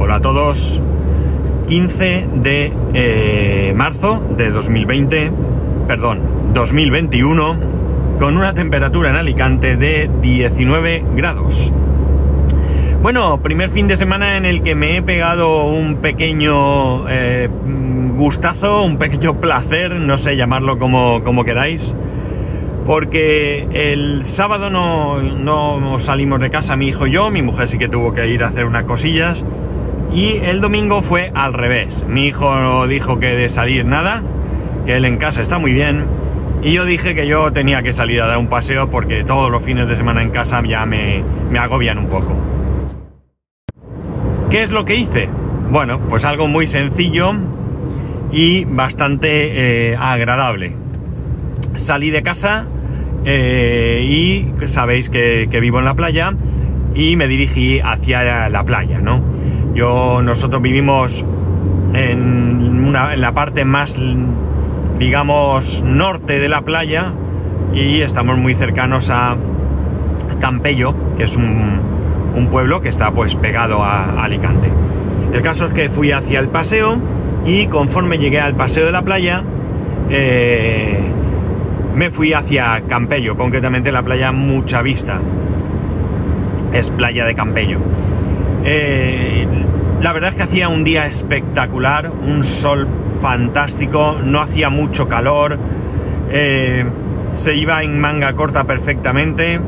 Hola a todos. 15 de eh, marzo de 2020, perdón, 2021, con una temperatura en Alicante de 19 grados. Bueno, primer fin de semana en el que me he pegado un pequeño eh, gustazo, un pequeño placer, no sé llamarlo como, como queráis, porque el sábado no, no salimos de casa mi hijo y yo, mi mujer sí que tuvo que ir a hacer unas cosillas, y el domingo fue al revés. Mi hijo dijo que de salir nada, que él en casa está muy bien, y yo dije que yo tenía que salir a dar un paseo porque todos los fines de semana en casa ya me, me agobian un poco. ¿Qué es lo que hice? Bueno, pues algo muy sencillo y bastante eh, agradable. Salí de casa eh, y sabéis que, vivo en la playa y me dirigí hacia la playa, ¿no? Yo, nosotros vivimos en, una, en la parte más, digamos, norte de la playa y estamos muy cercanos a Campello, que es un, pueblo que está pues pegado a, Alicante. El caso es que fui hacia el paseo y conforme llegué al paseo de la playa, eh, me fui hacia Campello, concretamente la playa Mucha Vista. Es playa de Campello. Eh, la verdad es que hacía un día espectacular, un sol fantástico, no hacía mucho calor, eh, se iba en manga corta perfectamente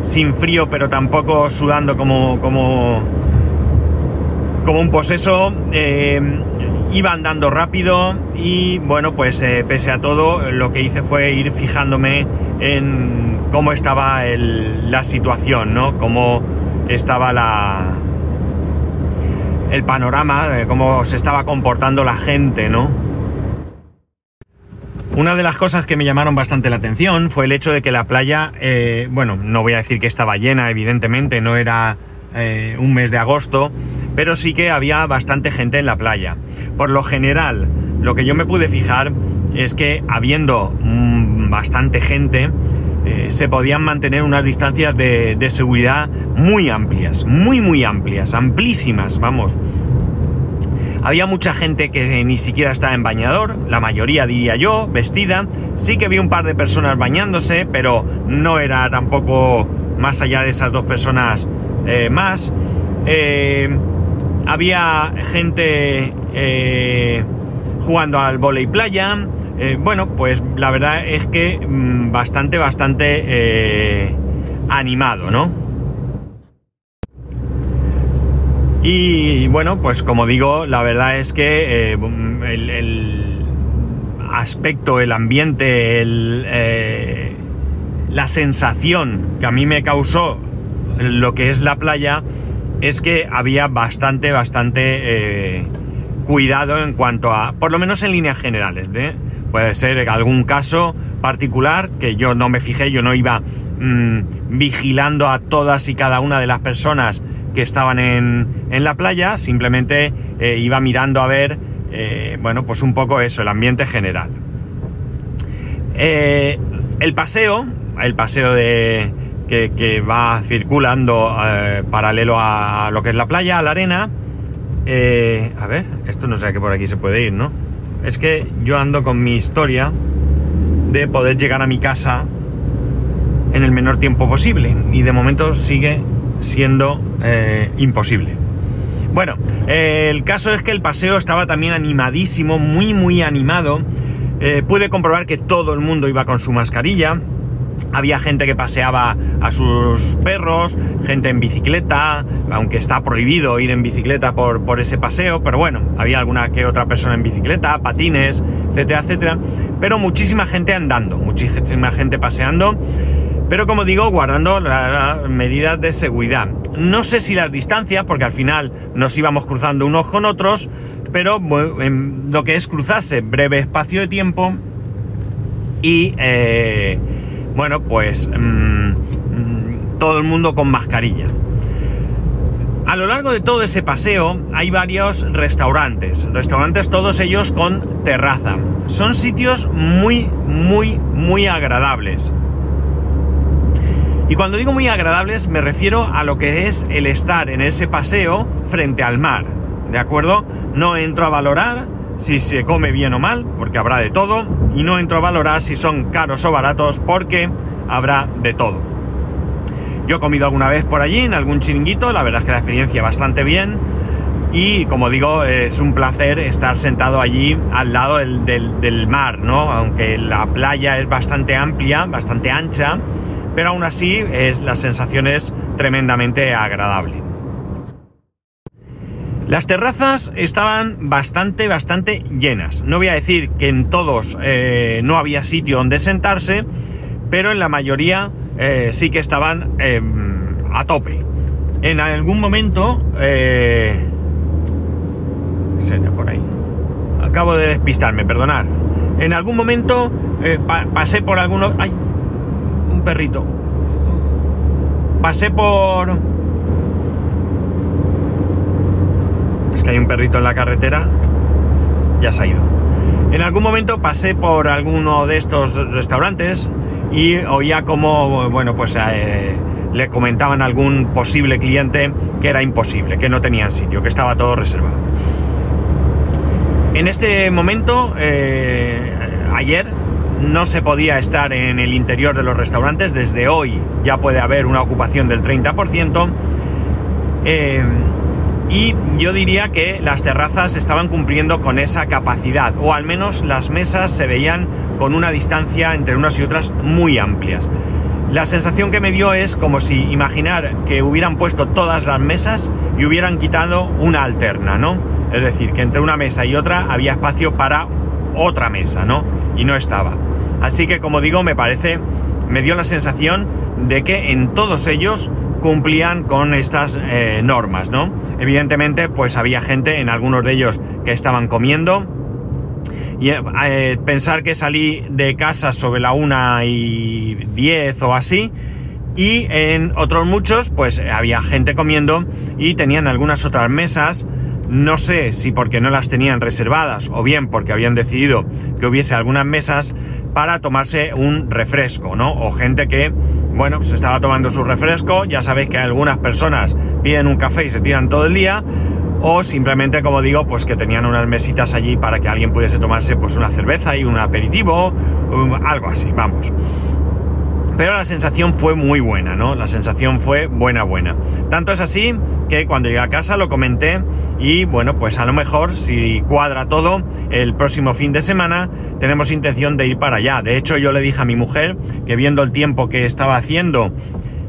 sin frío, pero tampoco sudando como, como, como un poseso. Eh, iba andando rápido y bueno, pues pese a todo, lo que hice fue ir fijándome en cómo estaba la situación, ¿no? Cómo estaba la, el panorama, cómo se estaba comportando la gente, ¿no? Una de las cosas que me llamaron bastante la atención fue el hecho de que la playa, eh, bueno, no voy a decir que estaba llena, evidentemente, no era eh, un mes de agosto, pero sí que había bastante gente en la playa. Por lo general, lo que yo me pude fijar es que habiendo mm, bastante gente, eh, se podían mantener unas distancias de, de seguridad muy amplias, muy, muy amplias, amplísimas, vamos. Había mucha gente que ni siquiera estaba en bañador, la mayoría diría yo, vestida. Sí que vi un par de personas bañándose, pero no era tampoco más allá de esas dos personas eh, más. Eh, había gente jugando al volei playa. bueno, pues la verdad es que mm, bastante, bastante animado, ¿no? Y bueno, pues como digo, la verdad es que eh, el, aspecto, el ambiente, eh, la sensación que a mí me causó lo que es la playa es que había bastante, bastante eh, cuidado en cuanto a, por lo menos en líneas generales, puede ser algún caso particular que yo no me fijé, yo no iba mm, vigilando a todas y cada una de las personas que estaban en, en la playa, simplemente eh, iba mirando a ver, eh, bueno, pues un poco eso, el ambiente general. Eh, el paseo, el paseo de, que, va circulando paralelo a lo que es la playa, a la arena, a ver, esto no sé que por aquí se puede ir, ¿no? Es que yo ando con mi historia de poder llegar a mi casa en el menor tiempo posible y de momento sigue siendo eh, imposible. Bueno, el caso es que el paseo estaba también animadísimo, muy muy animado. Eh, pude comprobar que todo el mundo iba con su mascarilla. Había gente que paseaba a sus perros, gente en bicicleta, aunque está prohibido ir en bicicleta por, por ese paseo, pero bueno, había alguna que otra persona en bicicleta, patines, etcétera, etcétera. Pero muchísima gente andando, muchísima gente paseando pero como digo, guardando las medidas de seguridad. No sé si las distancias, porque al final nos íbamos cruzando unos con otros, pero lo que es cruzarse breve espacio de tiempo y, eh, bueno, pues mm, mm, todo el mundo con mascarilla. A lo largo de todo ese paseo hay varios restaurantes, restaurantes todos ellos con terraza. Son sitios muy, muy, muy agradables. Y cuando digo muy agradables me refiero a lo que es el estar en ese paseo frente al mar, ¿de acuerdo? No entro a valorar si se come bien o mal, porque habrá de todo, y no entro a valorar si son caros o baratos, porque habrá de todo. Yo he comido alguna vez por allí, en algún chiringuito, la verdad es que la experiencia bastante bien, y como digo, es un placer estar sentado allí al lado del, mar, ¿no? Aunque la playa es bastante amplia, bastante ancha, pero aún así es, la sensación es tremendamente agradable. Las terrazas estaban bastante, bastante llenas. No voy a decir que en todos eh, no había sitio donde sentarse, pero en la mayoría eh, sí que estaban em, a tope. En algún momento... Eh, por ahí. Acabo de despistarme, perdonar. En algún momento pasé por algunos... ¡Ay! Un perrito. Pasé por es que hay un perrito en la carretera, ya se ha ido. En algún momento pasé por alguno de estos restaurantes y oía como, bueno, pues eh, le comentaban a algún posible cliente que era imposible, que no tenían sitio, que estaba todo reservado. En este momento, eh, ayer, no se podía estar en el interior de los restaurantes, desde hoy ya puede haber una ocupación del 30%. Eh, y yo diría que las terrazas estaban cumpliendo con esa capacidad, o al menos las mesas se veían con una distancia entre unas y otras muy amplias. La sensación que me dio es como si imaginar que hubieran puesto todas las mesas y hubieran quitado una alterna, ¿no? Es decir, que entre una mesa y otra había espacio para otra mesa, ¿no? Y no estaba. Así que como digo, me parece, me dio la sensación de que en todos ellos cumplían con estas eh, normas, ¿no? Evidentemente, pues había gente, en algunos de ellos, que estaban comiendo. Y eh, pensar que salí de casa sobre la una y 10 o así, y en otros muchos, pues había gente comiendo y tenían algunas otras mesas. No sé si porque no las tenían reservadas o bien porque habían decidido que hubiese algunas mesas para tomarse un refresco, ¿no? O gente que bueno, se estaba tomando su refresco, ya sabéis que algunas personas piden un café y se tiran todo el día, o simplemente, como digo, pues que tenían unas mesitas allí para que alguien pudiese tomarse pues una cerveza y un aperitivo, algo así, vamos. Pero la sensación fue muy buena, ¿no? La sensación fue buena, buena. Tanto es así que cuando llegué a casa lo comenté y bueno, pues a lo mejor si cuadra todo, el próximo fin de semana tenemos intención de ir para allá. De hecho, yo le dije a mi mujer que viendo el tiempo que estaba haciendo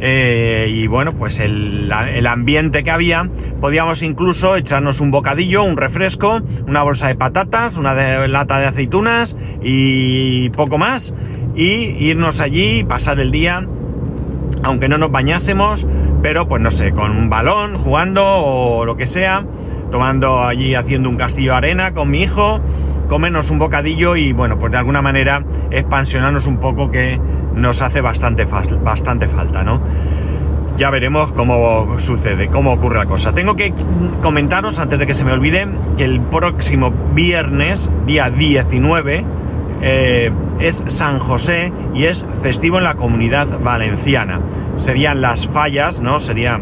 eh, y bueno, pues el, el, ambiente que había, podíamos incluso echarnos un bocadillo, un refresco, una bolsa de patatas, una lata de aceitunas y poco más y irnos allí, pasar el día, aunque no nos bañásemos, pero pues no sé, con un balón, jugando o lo que sea, tomando allí, haciendo un castillo de arena con mi hijo, comernos un bocadillo y bueno, pues de alguna manera expansionarnos un poco que nos hace bastante, bastante falta, ¿no? Ya veremos cómo sucede, cómo ocurre la cosa. Tengo que comentaros, antes de que se me olvide, que el próximo viernes, día 19, eh, es San José y es festivo en la comunidad valenciana. Serían las fallas, ¿no? Sería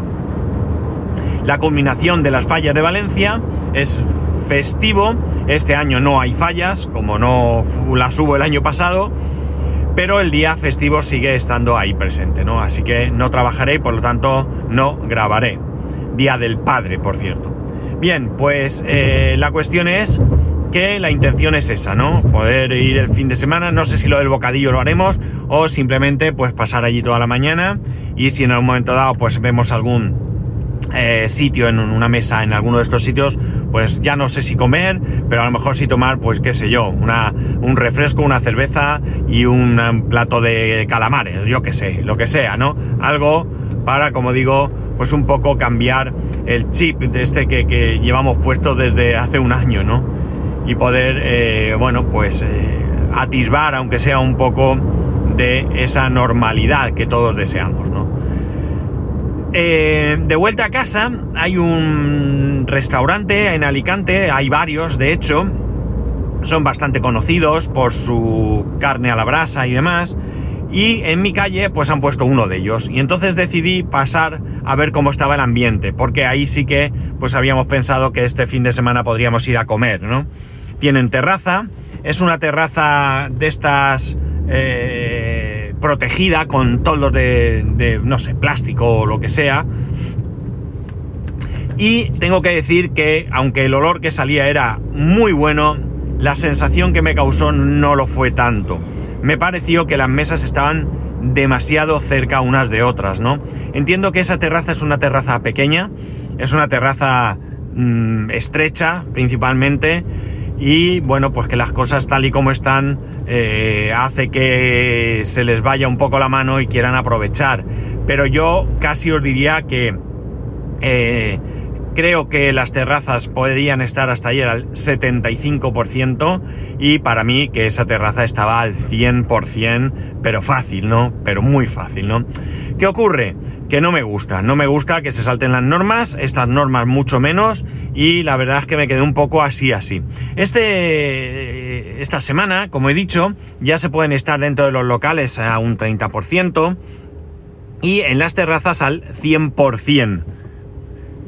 la culminación de las fallas de Valencia. Es festivo. Este año no hay fallas, como no las hubo el año pasado. Pero el día festivo sigue estando ahí presente, ¿no? Así que no trabajaré y por lo tanto no grabaré. Día del Padre, por cierto. Bien, pues eh, la cuestión es que la intención es esa, ¿no? Poder ir el fin de semana, no sé si lo del bocadillo lo haremos o simplemente pues pasar allí toda la mañana y si en algún momento dado pues vemos algún eh, sitio en una mesa en alguno de estos sitios, pues ya no sé si comer, pero a lo mejor sí tomar, pues qué sé yo, una, un refresco, una cerveza y un plato de calamares, yo qué sé, lo que sea, ¿no? Algo para, como digo, pues un poco cambiar el chip de este que, que llevamos puesto desde hace un año, ¿no? Y poder, eh, bueno, pues eh, atisbar, aunque sea un poco, de esa normalidad que todos deseamos, ¿no? Eh, de vuelta a casa, hay un restaurante en Alicante, hay varios, de hecho, son bastante conocidos por su carne a la brasa y demás, y en mi calle pues han puesto uno de ellos y entonces decidí pasar a ver cómo estaba el ambiente porque ahí sí que pues habíamos pensado que este fin de semana podríamos ir a comer, ¿no? Tienen terraza, es una terraza de estas eh, protegida con toldos de, no sé, plástico o lo que sea. Y tengo que decir que aunque el olor que salía era muy bueno, la sensación que me causó no lo fue tanto me pareció que las mesas estaban demasiado cerca unas de otras, ¿no? Entiendo que esa terraza es una terraza pequeña, es una terraza mmm, estrecha principalmente, y bueno, pues que las cosas tal y como están eh, hace que se les vaya un poco la mano y quieran aprovechar. Pero yo casi os diría que eh, Creo que las terrazas podrían estar hasta ayer al 75% y para mí que esa terraza estaba al 100%, pero fácil, ¿no? Pero muy fácil, ¿no? ¿Qué ocurre? Que no me gusta, no me gusta que se salten las normas, estas normas mucho menos y la verdad es que me quedé un poco así así. Este, esta semana, como he dicho, ya se pueden estar dentro de los locales a un 30% y en las terrazas al 100%.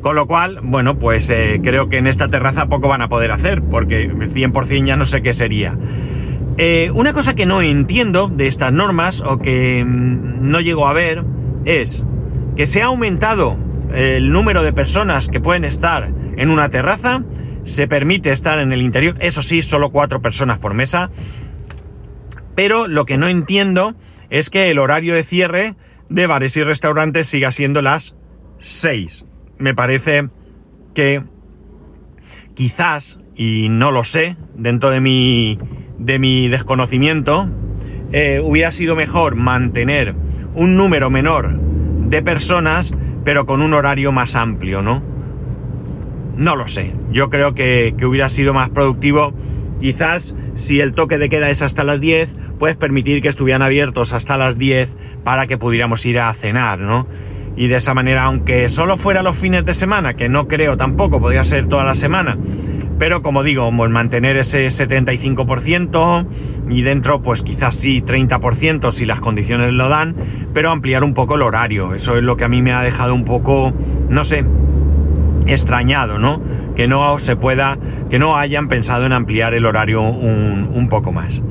Con lo cual, bueno, pues eh, creo que en esta terraza poco van a poder hacer, porque 100% ya no sé qué sería. Eh, una cosa que no entiendo de estas normas, o que mm, no llego a ver, es que se ha aumentado el número de personas que pueden estar en una terraza, se permite estar en el interior, eso sí, solo cuatro personas por mesa, pero lo que no entiendo es que el horario de cierre de bares y restaurantes siga siendo las 6 me parece que quizás, y no lo sé, dentro de mi, de mi desconocimiento, eh, hubiera sido mejor mantener un número menor de personas, pero con un horario más amplio, ¿no? No lo sé. Yo creo que, que hubiera sido más productivo. Quizás si el toque de queda es hasta las 10, puedes permitir que estuvieran abiertos hasta las 10 para que pudiéramos ir a cenar, ¿no? Y de esa manera, aunque solo fuera los fines de semana, que no creo tampoco, podría ser toda la semana, pero como digo, mantener ese 75% y dentro pues quizás sí 30% si las condiciones lo dan, pero ampliar un poco el horario, eso es lo que a mí me ha dejado un poco, no sé, extrañado, ¿no? Que no se pueda, que no hayan pensado en ampliar el horario un poco más.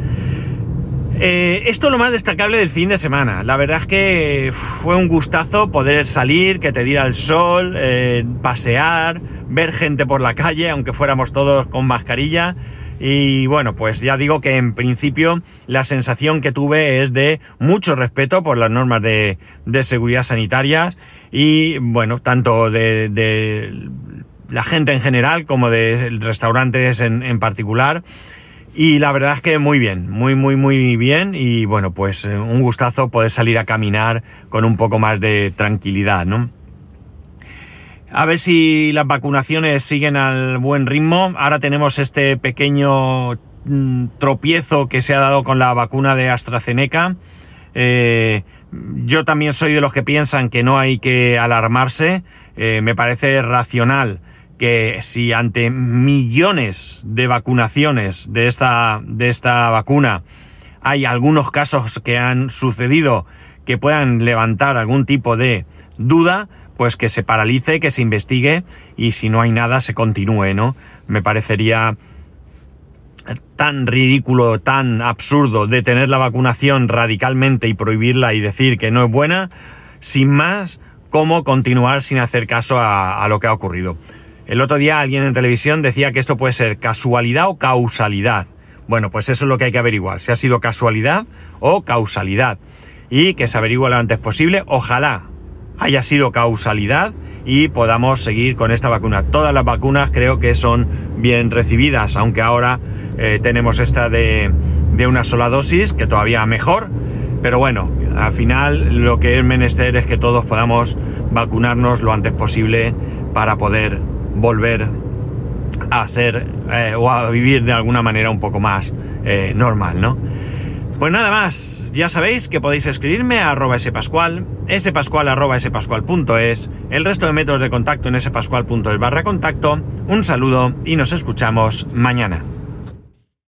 Eh, esto es lo más destacable del fin de semana. La verdad es que fue un gustazo poder salir, que te diera el sol, eh, pasear, ver gente por la calle, aunque fuéramos todos con mascarilla. Y bueno, pues ya digo que en principio la sensación que tuve es de mucho respeto por las normas de, seguridad sanitarias y bueno, tanto de, la gente en general como de restaurantes en, en particular. Y la verdad es que muy bien, muy, muy, muy bien. Y bueno, pues eh, un gustazo poder salir a caminar con un poco más de tranquilidad, ¿no? A ver si las vacunaciones siguen al buen ritmo. Ahora tenemos este pequeño mm, tropiezo que se ha dado con la vacuna de AstraZeneca. Eh, yo también soy de los que piensan que no hay que alarmarse. Eh, me parece racional que si ante millones de vacunaciones de esta, de esta vacuna hay algunos casos que han sucedido que puedan levantar algún tipo de duda, pues que se paralice, que se investigue y si no hay nada se continúe, ¿no? Me parecería tan ridículo, tan absurdo detener la vacunación radicalmente y prohibirla y decir que no es buena, sin más, como continuar sin hacer caso a, a lo que ha ocurrido. El otro día alguien en televisión decía que esto puede ser casualidad o causalidad. Bueno, pues eso es lo que hay que averiguar, si ha sido casualidad o causalidad. Y que se averigüe lo antes posible. Ojalá haya sido causalidad y podamos seguir con esta vacuna. Todas las vacunas creo que son bien recibidas, aunque ahora eh, tenemos esta de, de una sola dosis, que todavía mejor. Pero bueno, al final lo que es menester es que todos podamos vacunarnos lo antes posible para poder volver a ser eh, o a vivir de alguna manera un poco más eh, normal, ¿no? Pues nada más, ya sabéis que podéis escribirme a arroba spascual, spascual arroba spascual.es, el resto de métodos de contacto en spascual.es barra contacto, un saludo y nos escuchamos mañana.